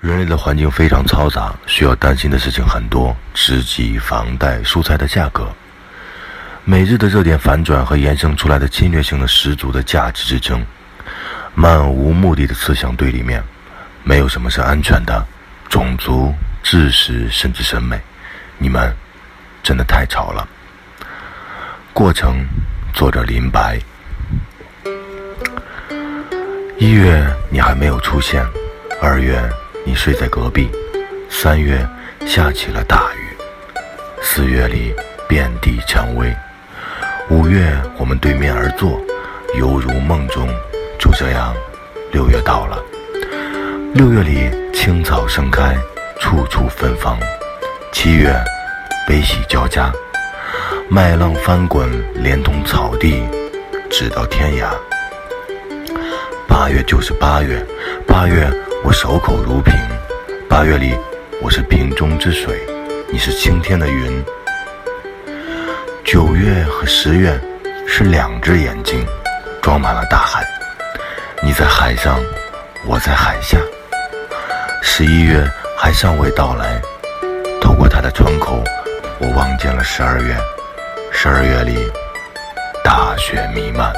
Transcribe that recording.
人类的环境非常嘈杂，需要担心的事情很多：吃鸡、房贷、蔬菜的价格。每日的热点反转和衍生出来的侵略性的十足的价值之争，漫无目的的刺向对立面，没有什么是安全的。种族、知识甚至审美，你们真的太吵了。过程，作者林白。一月你还没有出现，二月。你睡在隔壁，三月下起了大雨，四月里遍地蔷薇，五月我们对面而坐，犹如梦中。就这样，六月到了，六月里青草盛开，处处芬芳。七月悲喜交加，麦浪翻滚，连同草地，直到天涯。八月就是八月，八月。我守口如瓶，八月里我是瓶中之水，你是青天的云。九月和十月是两只眼睛，装满了大海。你在海上，我在海下。十一月还尚未到来，透过它的窗口，我望见了十二月。十二月里大雪弥漫。